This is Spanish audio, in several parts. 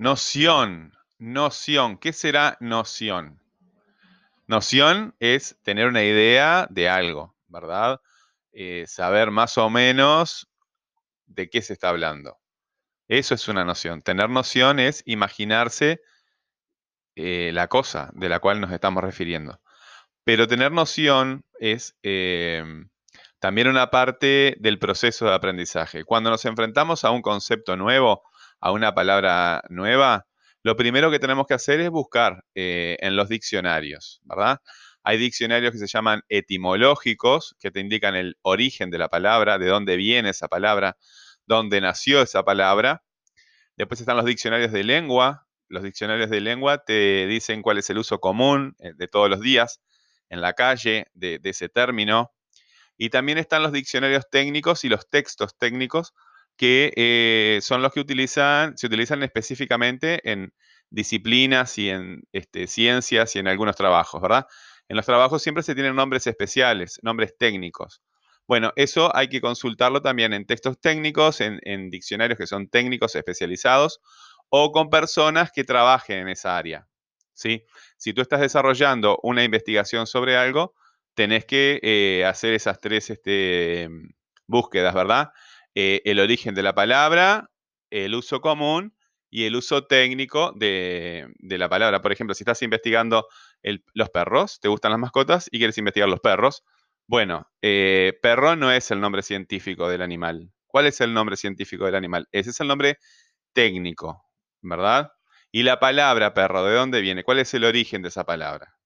Noción, noción. ¿Qué será noción? Noción es tener una idea de algo, ¿verdad? Eh, saber más o menos de qué se está hablando. Eso es una noción. Tener noción es imaginarse eh, la cosa de la cual nos estamos refiriendo. Pero tener noción es em, también una parte del proceso de aprendizaje. Cuando nos enfrentamos a un concepto nuevo, a una palabra nueva, lo primero que tenemos que hacer es buscar eh, en los diccionarios, ¿verdad? Hay diccionarios que se llaman etimológicos, que te indican el origen de la palabra, de dónde viene esa palabra, dónde nació esa palabra. Después están los diccionarios de lengua. Los diccionarios de lengua te dicen cuál es el uso común eh, de todos los días en la calle de, ese término. Y también están los diccionarios técnicos y los textos técnicos que eh, son los que utilizan, se utilizan específicamente en disciplinas y en este, ciencias y en algunos trabajos, ¿verdad? En los trabajos siempre se tienen nombres especiales, nombres técnicos. Bueno, eso hay que consultarlo también en textos técnicos, en, diccionarios que son técnicos especializados o con personas que trabajen en esa área. ¿sí? Si tú estás desarrollando una investigación sobre algo, tenés que eh, hacer esas tres este, búsquedas, ¿verdad? Eh, el origen de la palabra, el uso común y el uso técnico de, la palabra. Por ejemplo, si estás investigando los perros, te gustan las mascotas y quieres investigar los perros, bueno, eh, perro no es el nombre científico del animal. ¿Cuál es el nombre científico del animal? Ese es el nombre técnico, ¿verdad? Y la palabra perro, ¿de dónde viene? ¿Cuál es el origen de esa palabra?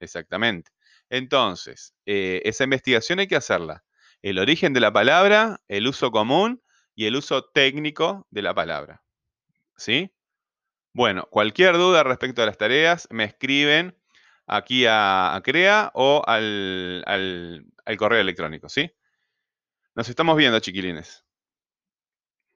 Exactamente. Entonces, eh, esa investigación hay que hacerla. El origen de la palabra, el uso común y el uso técnico de la palabra. ¿Sí? Bueno, cualquier duda respecto a las tareas, me escriben aquí a, CREA o al, al correo electrónico, ¿sí? Nos estamos viendo, chiquilines.